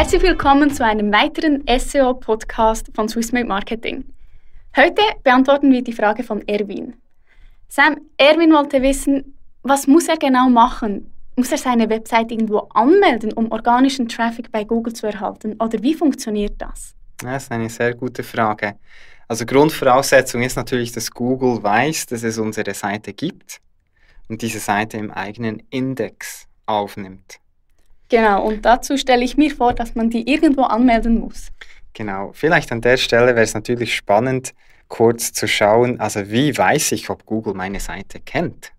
Herzlich willkommen zu einem weiteren SEO-Podcast von Swissmade Marketing. Heute beantworten wir die Frage von Erwin. Sam, Erwin wollte wissen, was muss er genau machen? Muss er seine Website irgendwo anmelden, um organischen Traffic bei Google zu erhalten? Oder wie funktioniert das? Das ist eine sehr gute Frage. Also Grundvoraussetzung ist natürlich, dass Google weiß, dass es unsere Seite gibt und diese Seite im eigenen Index aufnimmt. Genau, und dazu stelle ich mir vor, dass man die irgendwo anmelden muss. Genau, vielleicht an der Stelle wäre es natürlich spannend, kurz zu schauen, also wie weiß ich, ob Google meine Seite kennt?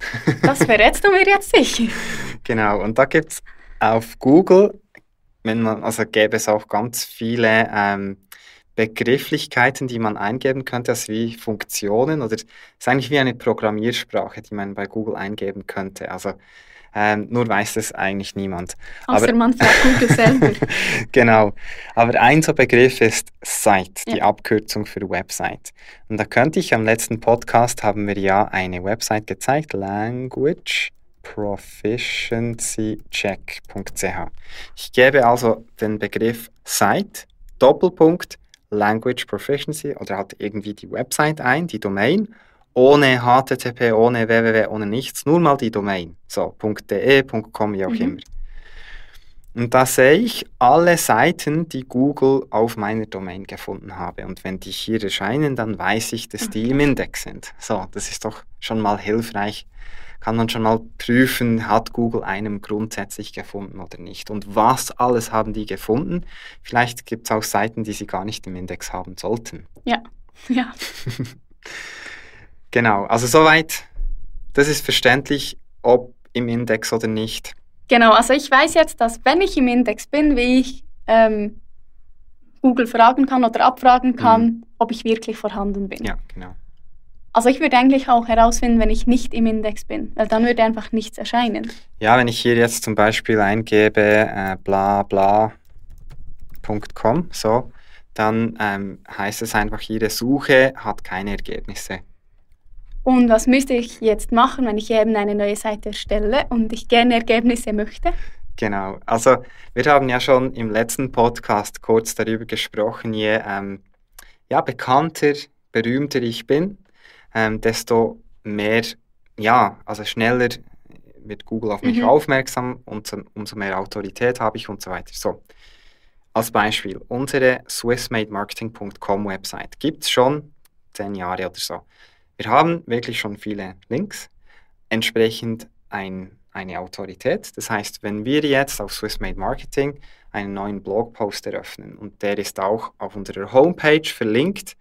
Das verrätst du mir jetzt sicher. genau, und da gibt es auf Google, wenn man, also gäbe es auch ganz viele ähm, Begrifflichkeiten, die man eingeben könnte, also wie Funktionen oder es ist eigentlich wie eine Programmiersprache, die man bei Google eingeben könnte. Also ähm, nur weiß das eigentlich niemand. Außer Aber, man fragt Google selber. genau. Aber ein so Begriff ist Site, die ja. Abkürzung für Website. Und da könnte ich am letzten Podcast haben wir ja eine Website gezeigt, Language proficiencycheck.ch. Ich gebe also den Begriff Site, Doppelpunkt, Language Proficiency oder halt irgendwie die Website ein, die Domain, ohne HTTP, ohne www, ohne nichts, nur mal die Domain. So, .de, .com, wie auch mhm. immer. Und da sehe ich alle Seiten, die Google auf meiner Domain gefunden habe. Und wenn die hier erscheinen, dann weiß ich, dass die im Index sind. So, das ist doch schon mal hilfreich. Kann man schon mal prüfen, hat Google einem grundsätzlich gefunden oder nicht. Und was alles haben die gefunden? Vielleicht gibt es auch Seiten, die sie gar nicht im Index haben sollten. Ja, ja. genau, also soweit. Das ist verständlich, ob im Index oder nicht. Genau, also ich weiß jetzt, dass wenn ich im Index bin, wie ich ähm, Google fragen kann oder abfragen kann, mhm. ob ich wirklich vorhanden bin. Ja, genau. Also ich würde eigentlich auch herausfinden, wenn ich nicht im Index bin, weil dann würde einfach nichts erscheinen. Ja, wenn ich hier jetzt zum Beispiel eingebe äh, bla bla.com, so, dann ähm, heißt es einfach, Ihre Suche hat keine Ergebnisse. Und was müsste ich jetzt machen, wenn ich eben eine neue Seite erstelle und ich gerne Ergebnisse möchte? Genau, also wir haben ja schon im letzten Podcast kurz darüber gesprochen, je ähm, ja, bekannter, berühmter ich bin, ähm, desto mehr, ja, also schneller wird Google auf mich mhm. aufmerksam und umso mehr Autorität habe ich und so weiter. So, als Beispiel, unsere swissmademarketing.com Website gibt es schon zehn Jahre oder so. Wir haben wirklich schon viele Links, entsprechend ein, eine Autorität. Das heißt, wenn wir jetzt auf Swissmade Marketing einen neuen Blogpost eröffnen und der ist auch auf unserer Homepage verlinkt,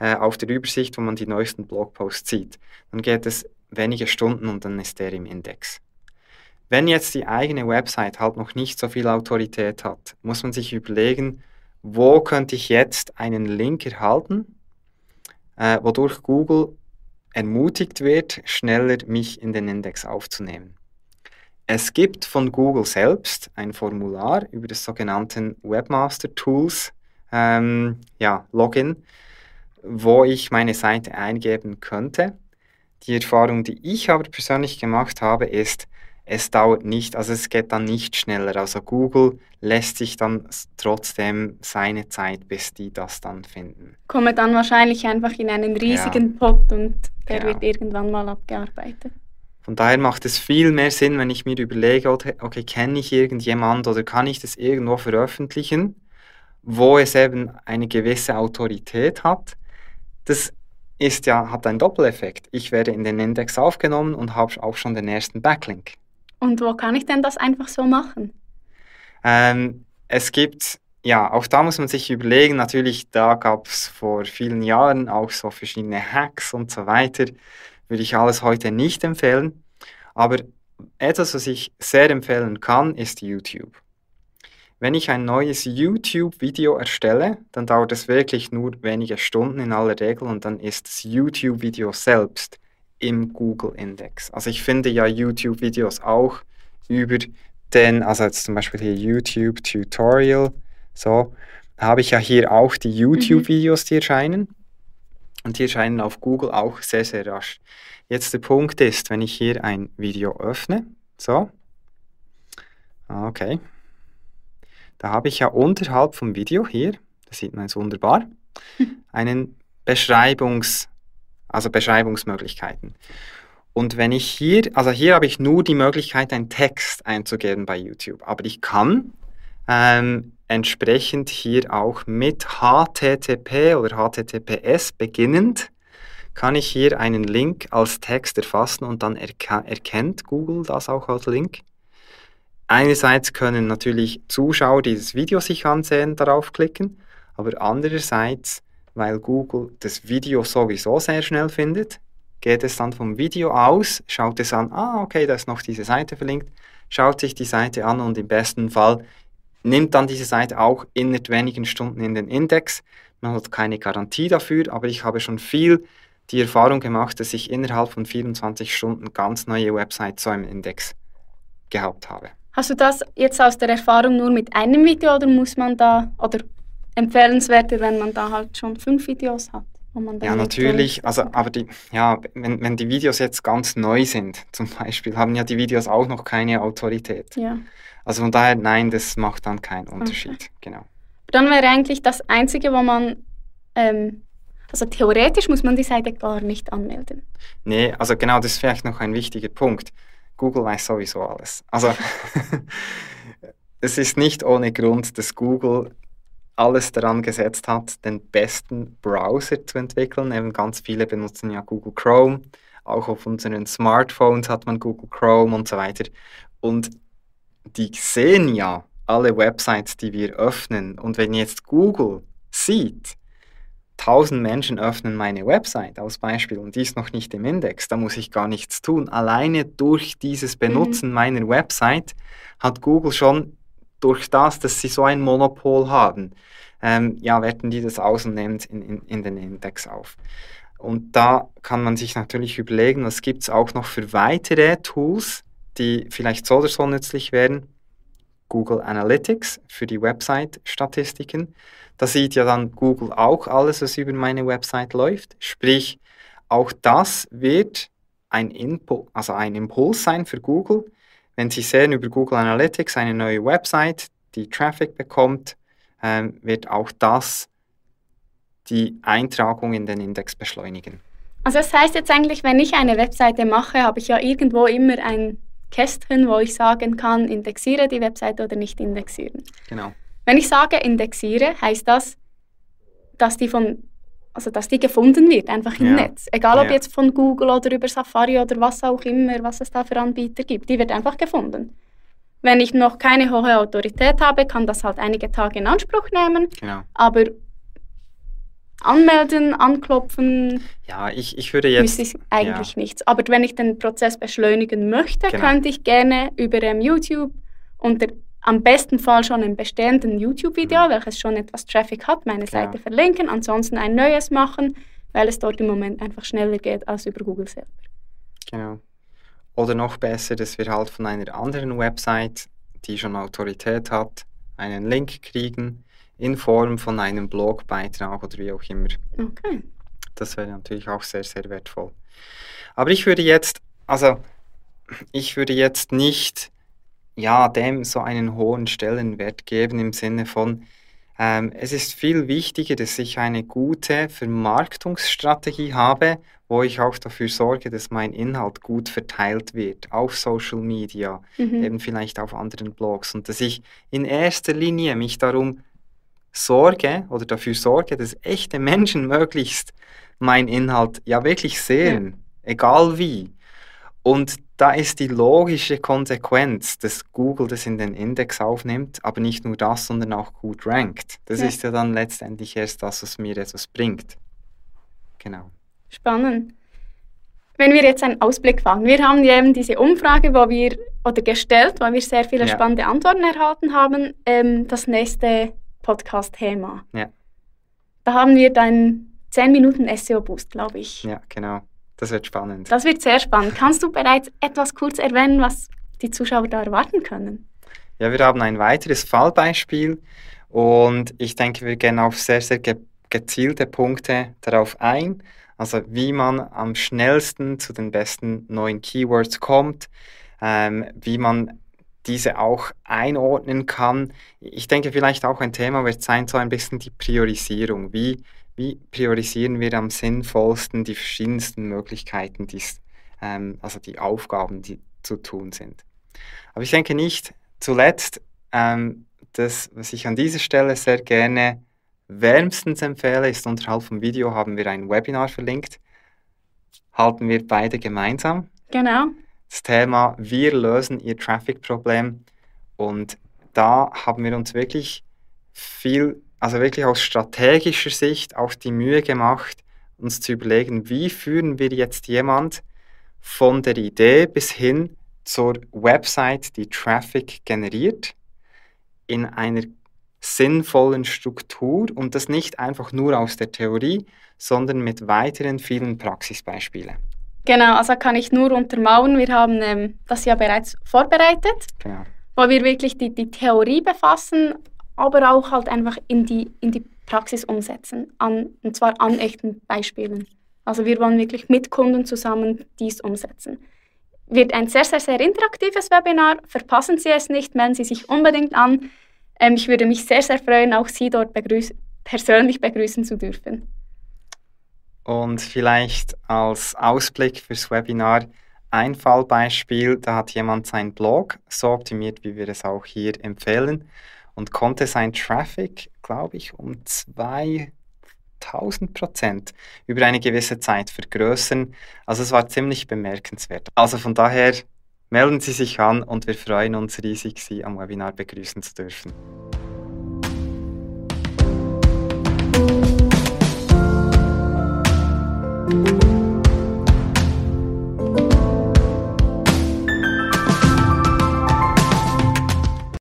äh, auf der Übersicht, wo man die neuesten Blogposts sieht, dann geht es wenige Stunden und dann ist der im Index. Wenn jetzt die eigene Website halt noch nicht so viel Autorität hat, muss man sich überlegen, wo könnte ich jetzt einen Link erhalten, äh, wodurch Google ermutigt wird, schneller mich in den Index aufzunehmen. Es gibt von Google selbst ein Formular über das sogenannte Webmaster Tools ähm, ja, Login, wo ich meine Seite eingeben könnte. Die Erfahrung, die ich aber persönlich gemacht habe, ist, es dauert nicht, also es geht dann nicht schneller. Also Google lässt sich dann trotzdem seine Zeit, bis die das dann finden. Komme dann wahrscheinlich einfach in einen riesigen ja. Pot und der genau. wird irgendwann mal abgearbeitet. Von daher macht es viel mehr Sinn, wenn ich mir überlege, okay, kenne ich irgendjemand oder kann ich das irgendwo veröffentlichen, wo es eben eine gewisse Autorität hat. Das ist ja, hat einen Doppeleffekt. Ich werde in den Index aufgenommen und habe auch schon den ersten Backlink. Und wo kann ich denn das einfach so machen? Ähm, es gibt, ja, auch da muss man sich überlegen, natürlich, da gab es vor vielen Jahren auch so verschiedene Hacks und so weiter. Würde ich alles heute nicht empfehlen. Aber etwas, was ich sehr empfehlen kann, ist YouTube. Wenn ich ein neues YouTube-Video erstelle, dann dauert es wirklich nur wenige Stunden in aller Regel und dann ist das YouTube-Video selbst im Google-Index. Also ich finde ja YouTube-Videos auch über den, also jetzt zum Beispiel hier YouTube-Tutorial, so, habe ich ja hier auch die YouTube-Videos, die erscheinen. Und die erscheinen auf Google auch sehr, sehr rasch. Jetzt der Punkt ist, wenn ich hier ein Video öffne, so, okay, Da habe ich ja unterhalb vom Video hier, das sieht man jetzt wunderbar, einen Beschreibungs, also Beschreibungsmöglichkeiten. Und wenn ich hier, also hier habe ich nur die Möglichkeit, einen Text einzugeben bei YouTube, aber ich kann ähm, entsprechend hier auch mit HTTP oder HTTPS beginnend, kann ich hier einen Link als Text erfassen und dann erka- erkennt Google das auch als Link. Einerseits können natürlich Zuschauer dieses Video sich ansehen, darauf klicken, aber andererseits, weil Google das Video sowieso sehr schnell findet, geht es dann vom Video aus, schaut es an, ah, okay, da ist noch diese Seite verlinkt, schaut sich die Seite an und im besten Fall nimmt dann diese Seite auch innerhalb wenigen Stunden in den Index. Man hat keine Garantie dafür, aber ich habe schon viel die Erfahrung gemacht, dass ich innerhalb von 24 Stunden ganz neue Websites so im Index gehabt habe. Hast du das jetzt aus der Erfahrung nur mit einem Video oder muss man da, oder empfehlenswerter, wenn man da halt schon fünf Videos hat? Ja, natürlich, also aber die, ja, wenn, wenn die Videos jetzt ganz neu sind, zum Beispiel, haben ja die Videos auch noch keine Autorität. Ja. Also von daher, nein, das macht dann keinen Unterschied. Genau. Dann wäre eigentlich das Einzige, wo man, ähm, also theoretisch muss man die Seite gar nicht anmelden. Nee, also genau, das ist vielleicht noch ein wichtiger Punkt. Google weiß sowieso alles. Also es ist nicht ohne Grund, dass Google alles daran gesetzt hat, den besten Browser zu entwickeln. Eben ganz viele benutzen ja Google Chrome. Auch auf unseren Smartphones hat man Google Chrome und so weiter. Und die sehen ja alle Websites, die wir öffnen. Und wenn jetzt Google sieht, 1000 Menschen öffnen meine Website als Beispiel und die ist noch nicht im Index, da muss ich gar nichts tun. Alleine durch dieses Benutzen meiner Website hat Google schon durch das, dass sie so ein Monopol haben, ähm, ja, werten die das aus und nehmen es in, in, in den Index auf. Und da kann man sich natürlich überlegen, was gibt es auch noch für weitere Tools, die vielleicht so oder so nützlich wären. Google Analytics für die Website-Statistiken. Da sieht ja dann Google auch alles, was über meine Website läuft. Sprich, auch das wird ein, Input, also ein Impuls sein für Google. Wenn Sie sehen über Google Analytics eine neue Website, die Traffic bekommt, ähm, wird auch das die Eintragung in den Index beschleunigen. Also das heißt jetzt eigentlich, wenn ich eine Webseite mache, habe ich ja irgendwo immer ein Kästchen, wo ich sagen kann, indexiere die Webseite oder nicht indexieren. Genau. Wenn ich sage indexiere, heißt das, dass die von also dass die gefunden wird, einfach im Ja. Netz. Egal ob Ja. jetzt von Google oder über Safari oder was auch immer, was es da für Anbieter gibt, die wird einfach gefunden. Wenn ich noch keine hohe Autorität habe, kann das halt einige Tage in Anspruch nehmen, Genau. aber anmelden, anklopfen, Ja, ich, ich würde jetzt. müsste ich eigentlich nichts. Aber wenn ich den Prozess beschleunigen möchte, Genau. könnte ich gerne über ähm, YouTube unter am besten Fall schon einen bestehenden YouTube-Video, Mhm. welches schon etwas Traffic hat, meine Genau. Seite verlinken, ansonsten ein neues machen, weil es dort im Moment einfach schneller geht als über Google selber. Genau. Oder noch besser, dass wir halt von einer anderen Website, die schon Autorität hat, einen Link kriegen in Form von einem Blogbeitrag oder wie auch immer. Okay. Das wäre natürlich auch sehr, sehr wertvoll. Aber ich würde jetzt, also ich würde jetzt nicht ja, dem so einen hohen Stellenwert geben im Sinne von, ähm, es ist viel wichtiger, dass ich eine gute Vermarktungsstrategie habe, wo ich auch dafür sorge, dass mein Inhalt gut verteilt wird auf Social Media, Mhm. eben vielleicht auf anderen Blogs und dass ich in erster Linie mich darum sorge oder dafür sorge, dass echte Menschen möglichst meinen Inhalt ja wirklich sehen, egal wie. Und da ist die logische Konsequenz, dass Google das in den Index aufnimmt, aber nicht nur das, sondern auch gut rankt. Das Ja. ist ja dann letztendlich erst das, was mir etwas bringt. Genau. Spannend. Wenn wir jetzt einen Ausblick wagen, wir haben ja eben diese Umfrage, wo wir, oder gestellt, wo wir sehr viele Ja. spannende Antworten erhalten haben, ähm, das nächste Podcast-Thema. Ja. Da haben wir dann 10 Minuten SEO-Boost, glaube ich. Ja, genau. Das wird spannend. Das wird sehr spannend. Kannst du bereits etwas kurz erwähnen, was die Zuschauer da erwarten können? Ja, wir haben ein weiteres Fallbeispiel und ich denke, wir gehen auf sehr, sehr ge gezielte Punkte darauf ein. Also wie man am schnellsten zu den besten neuen Keywords kommt, ähm, wie man diese auch einordnen kann. Ich denke, vielleicht auch ein Thema wird sein, so ein bisschen die Priorisierung. Wie, wie priorisieren wir am sinnvollsten die verschiedensten Möglichkeiten, die's, ähm, also die Aufgaben, die zu tun sind. Aber ich denke nicht zuletzt, ähm, das, was ich an dieser Stelle sehr gerne wärmstens empfehle, ist unterhalb vom Video haben wir ein Webinar verlinkt. Halten wir beide gemeinsam. Genau. Das Thema Wir lösen Ihr Traffic-Problem. Und da haben wir uns wirklich viel, also wirklich aus strategischer Sicht auch die Mühe gemacht, uns zu überlegen, wie führen wir jetzt jemand von der Idee bis hin zur Website, die Traffic generiert, in einer sinnvollen Struktur und das nicht einfach nur aus der Theorie, sondern mit weiteren vielen Praxisbeispielen. Genau, also kann ich nur untermauern. Wir haben ähm, das ja bereits vorbereitet, genau. wo wir wirklich die, die Theorie befassen, aber auch halt einfach in die, in die Praxis umsetzen, an, und zwar an echten Beispielen. Also wir wollen wirklich mit Kunden zusammen dies umsetzen. Wird ein sehr, sehr, sehr interaktives Webinar. Verpassen Sie es nicht, melden Sie sich unbedingt an. Ähm, ich würde mich sehr, sehr freuen, auch Sie dort begrüß persönlich begrüßen zu dürfen. Und vielleicht als Ausblick fürs Webinar ein Fallbeispiel, da hat jemand seinen Blog so optimiert, wie wir es auch hier empfehlen und konnte sein Traffic, glaube ich, um 2000 Prozent über eine gewisse Zeit vergrößern. Also es war ziemlich bemerkenswert. Also von daher melden Sie sich an und wir freuen uns riesig, Sie am Webinar begrüßen zu dürfen.